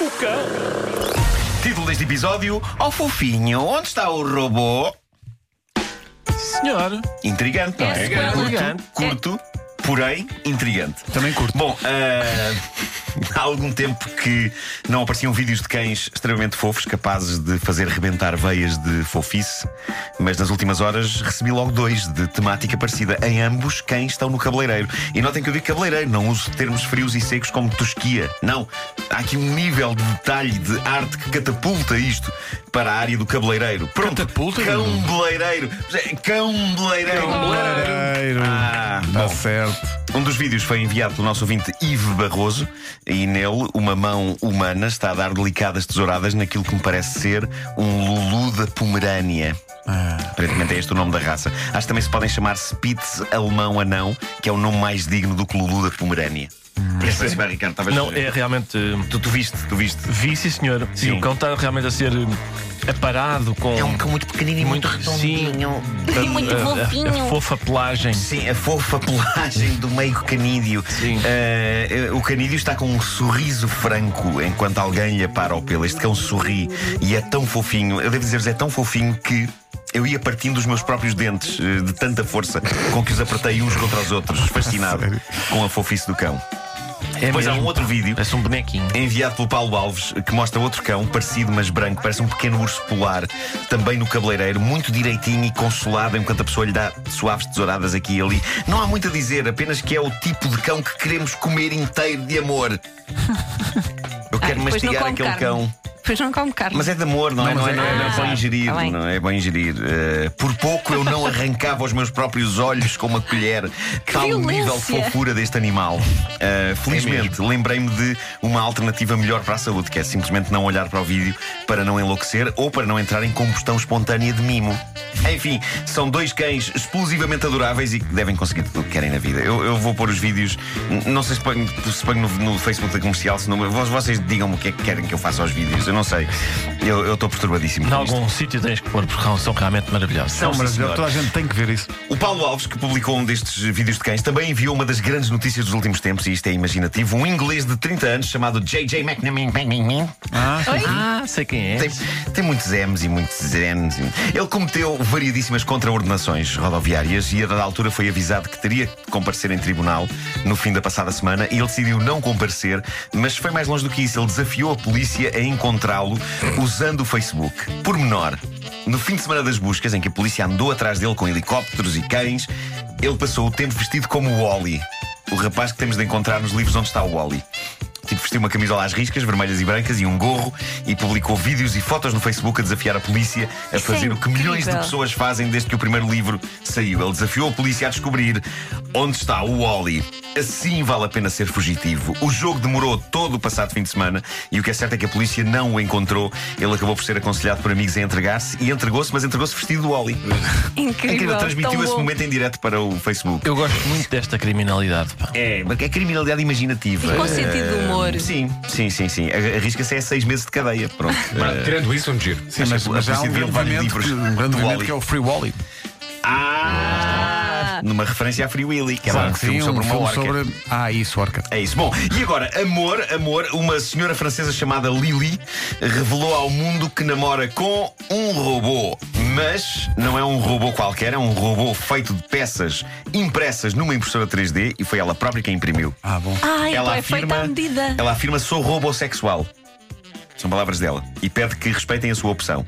O cão. Título deste episódio: Ó fofinho, onde está o robô? Senhor. Intrigante, não é? É sequela. curto, curto, porém intrigante. Também curto. Bom, ah, há algum tempo que não apareciam vídeos de cães extremamente fofos, capazes de fazer rebentar veias de fofice, mas nas últimas horas recebi logo dois de temática parecida. Em ambos, cães estão no cabeleireiro. E notem que eu digo cabeleireiro, não uso termos frios e secos como tosquia. Não. Há aqui um nível de detalhe, de arte que catapulta isto para a área do cabeleireiro. Pronto, Catapulta? Cão-beleireiro. Cão-beleireiro. Cabeleireiro. Ah, Está bom. certo. Um dos vídeos foi enviado pelo nosso ouvinte Yves Barroso e nele uma mão humana está a dar delicadas tesouradas naquilo que me parece ser um Lulu da Pomerânia. Aparentemente é este o nome da raça. Acho que também se podem chamar Spitz alemão anão, que é o nome mais digno do que Lulu da Pomerânia. Esse é super, Ricardo, estavas- Não, é realmente. eh, Tu, tu viste, tu viste. Vi, sim, senhor. Sim. E o cão está realmente a ser eh, aparado com. É um cão muito pequenino e muito, redondinho. Sim, E muito a- a- fofinho. A, fofa pelagem. Sim, a fofa pelagem do meio canídeo. Sim. Eh, o canídeo está com um sorriso franco enquanto alguém lhe apara ao pelo. Este cão sorri e é tão fofinho. Eu devo dizer-vos, é tão fofinho que. Eu ia partindo os meus próprios dentes de tanta força com que os apertei uns contra os outros, fascinado com a fofice do cão. É Depois há mesmo. um outro vídeo Parece um bonequinho. enviado pelo Paulo Alves que mostra outro cão, parecido mas branco, parece um pequeno urso polar, também no cabeleireiro, muito direitinho e consolado, enquanto a pessoa lhe dá suaves tesouradas aqui e ali. Não há muito a dizer, apenas que é o tipo de cão que queremos comer inteiro de amor. Eu quero Ah, mastigar aquele carne. cão. Depois não come carne. Mas é de amor, não, é? Não, Não, é, não, é, é- não é bom Ah, ingerir, tá bem. não é bom ingerir. Eh, por pouco eu não arrancava os meus próprios olhos com uma colher. Tal o nível de violência. fofura deste animal. Eh, felizmente, lembrei-me de uma alternativa melhor para a saúde, que é simplesmente não olhar para o vídeo para não enlouquecer ou para não entrar em combustão espontânea de mimo. Enfim, são dois cães explosivamente adoráveis e que devem conseguir tudo o que querem na vida. Eu, eu vou pôr os vídeos, não sei se ponho, se ponho no, no Facebook da comercial, se não, vo- vocês digam-me o que é que querem que eu faça aos vídeos. Eu não sei. Eu estou perturbadíssimo. Em isto. algum sítio tens que pôr, porque são realmente maravilhosos. São, senhor. toda a gente tem que ver isso. O Paulo Alves, que publicou um destes vídeos de cães, também enviou uma das grandes notícias dos últimos tempos, e isto é imaginativo. Um inglês de 30 anos chamado JJ McNamee. Ah? Ah, sei quem é. Tem, tem muitos M's e muitos Z's. Ele cometeu variedíssimas contraordenações rodoviárias e a dada altura foi avisado que teria que comparecer em tribunal no fim da passada semana e ele decidiu não comparecer, mas foi mais longe do que isso. Ele desafiou a polícia a encontrá-lo usando o Facebook. Por menor, no fim de semana das buscas, em que a polícia andou atrás dele com helicópteros e cães, ele passou o tempo vestido como o Wally. O rapaz que temos de encontrar nos livros onde está o Wally. Tipo, vestiu uma camisola às riscas, vermelhas e brancas, e um gorro, e publicou vídeos e fotos no Facebook a desafiar a polícia a Isso é fazer o que milhões de pessoas fazem desde que o primeiro livro saiu. Ele desafiou a polícia a descobrir onde está o Wally. Assim vale a pena ser fugitivo. O jogo demorou todo o passado fim de semana, e o que é certo é que a polícia não o encontrou. Ele acabou por ser aconselhado por amigos a entregar-se, e entregou-se, mas entregou-se vestido do Wally. Incrível. Incrível, transmitiu esse bom. momento em direto para o Facebook. Eu gosto muito desta criminalidade. Pá. É, é criminalidade imaginativa. E com sentido de humor. Eh, Sim, sim, sim, sim. Arrisca-se a seis meses de cadeia. Pronto. Eh, Tirando isso, um giro. sim, mas, a mas há um grande livros que, um grande do que é o Free Wally. Ah! Numa referência a Free Willy, que era um filme Sim, sobre um uma filme orca. sobre. Ah, isso, orca. É isso. Bom, e agora, amor, amor, uma senhora francesa chamada Lily revelou ao mundo que namora com um robô. Mas não é um robô qualquer, é um robô feito de peças impressas numa impressora 3D e foi ela própria quem imprimiu. Ah, bom. Ah, então é feita à medida. ela afirma sou robossexual. São palavras dela. E pede que respeitem a sua opção.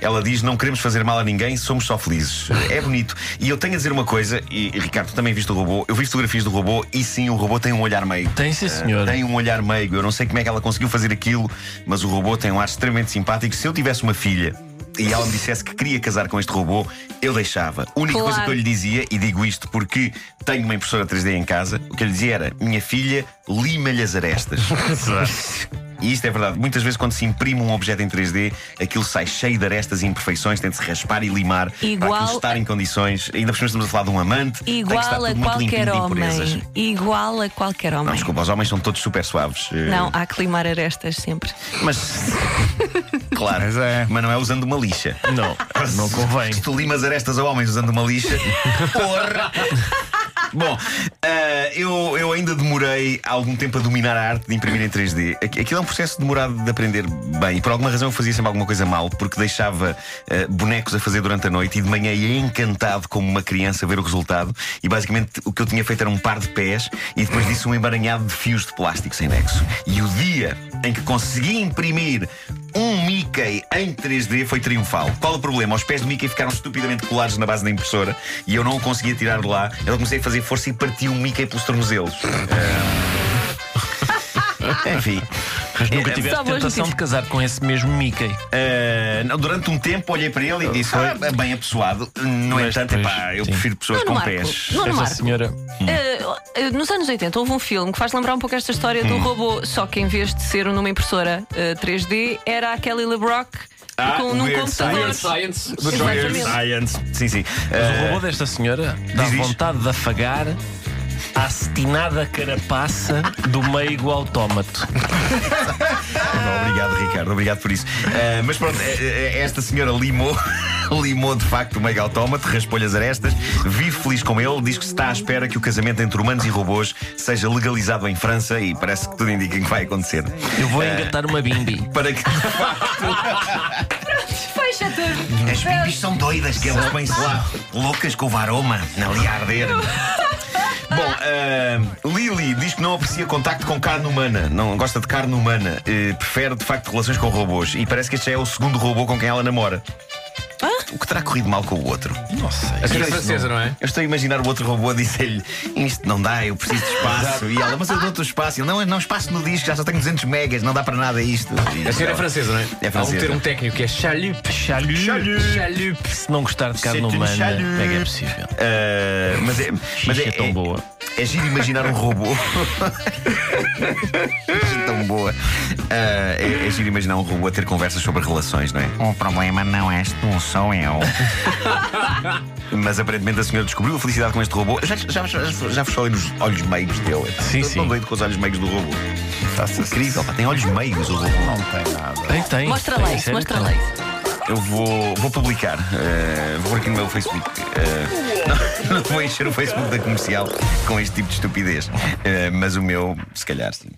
Ela diz: Não queremos fazer mal a ninguém, somos só felizes. É bonito. E eu tenho a dizer uma coisa, e Ricardo, tu também viste o robô. Eu vi fotografias do robô e sim, o robô tem um olhar meigo. Tem sim, senhor. Tem um olhar meigo. Eu não sei como é que ela conseguiu fazer aquilo, mas o robô tem um ar extremamente simpático. Se eu tivesse uma filha e ela me dissesse que queria casar com este robô, eu deixava. A única Claro. coisa que eu lhe dizia, e digo isto porque tenho uma impressora 3D em casa, o que eu lhe dizia era: Minha filha, lima-lhe as arestas. E isto é verdade. Muitas vezes, quando se imprime um objeto em 3D, aquilo sai cheio de arestas e imperfeições, tem de se raspar e limar para Igual aquilo estar em condições. Ainda por cima estamos a falar de um amante. tem que estar Igual a tudo muito limpinho qualquer de impurezas. homem. Igual a qualquer Não, homem. desculpa, os homens são todos super suaves. Eh, Não, há que limar arestas sempre. Mas. claro. Mas é. Mas não é usando uma lixa. Não, não convém. Se tu limas arestas a homens usando uma lixa, porra! Bom, Ah, eu, eu ainda demorei algum tempo a dominar a arte de imprimir em 3D. Aqu- Aquilo é um processo demorado de aprender bem. E por alguma razão eu fazia sempre alguma coisa mal, porque deixava ah, bonecos a fazer durante a noite e de manhã ia encantado como uma criança a ver o resultado. E basicamente o que eu tinha feito era um par de pés e depois disso um emaranhado de fios de plástico sem nexo. E o dia em que consegui imprimir um Mickey em 3D foi triunfal. Qual o problema? Os pés do Mickey ficaram estupidamente colados na base da impressora e eu não o conseguia tirar de lá. Eu comecei a fazer força e parti o Mickey pelos tornozelos. Ah, Enfim. Mas nunca É, tiveste tentação notícias. de casar com esse mesmo Mickey. ah, não, durante um tempo olhei para ele e disse: Foi? ah, bem apessoado. No Mas entanto, depois, epá, eu sim. prefiro pessoas Nuno com Marco, pés. Nuno Esta Marco. senhora. Eh, nos anos 80 houve um filme que faz lembrar um pouco esta história do robô, só que em vez de ser numa impressora eh, 3D, era a Kelly LeBrock Ah, com, num Weird computador. Science. Science. Science. Sim, sim. Mas o robô desta senhora dá diz, diz. vontade de afagar a acetinada carapaça do meigo autómato. Obrigado, Ricardo, obrigado por isso. Ah, mas pronto, eh, eh, esta senhora limou, limou de facto o mega autómato, raspou-lhe as arestas, vive feliz com ele, diz que se está à espera que o casamento entre humanos e robôs seja legalizado em França e parece que tudo indica que vai acontecer. Eu vou engatar uma bimbi. Para que de facto Fecha tudo. as bibis são doidas, que elas põem-se lá loucas com o aroma ali a arder. Bom, ah, Lily diz que não aprecia contacto com carne humana, não gosta de carne humana, eh, prefere de facto relações com robôs. E parece que este já é o segundo robô com quem ela namora. O que terá corrido mal com o outro? Não sei. A senhora Isso francesa, não é? Eu estou a imaginar o outro robô a dizer-lhe Isto não dá, eu preciso de espaço E ela, mas eu dou-te o espaço ele, não, não, espaço no disco, já só tenho 200 megas Não dá para nada isto E A senhora é francesa, não é? É Há um francesa. termo técnico que é chalup. Chalup. Chalup. Se não gostar de carne humana, é que é possível? ah, Mas é, mas Xixa é tão boa. É giro imaginar um robô tão boa Ah, é, é giro imaginar um robô a ter conversas sobre relações, não é? O problema não és tu, sou eu Mas aparentemente a senhora descobriu a felicidade com este robô. Já, já, já, já vos falei nos olhos meigos dele. Sim, Estou sim. doido com os olhos meigos do robô. Está-se incrível, pá, tem olhos meigos o robô. Não tem nada. Tem, tem. Mostra Tem, lá isso, sério, mostra tem. Eu vou, vou publicar. eh, vou pôr aqui no meu Facebook. Eh, não, não vou encher o Facebook da comercial com este tipo de estupidez. Eh, mas o meu, se calhar, sim.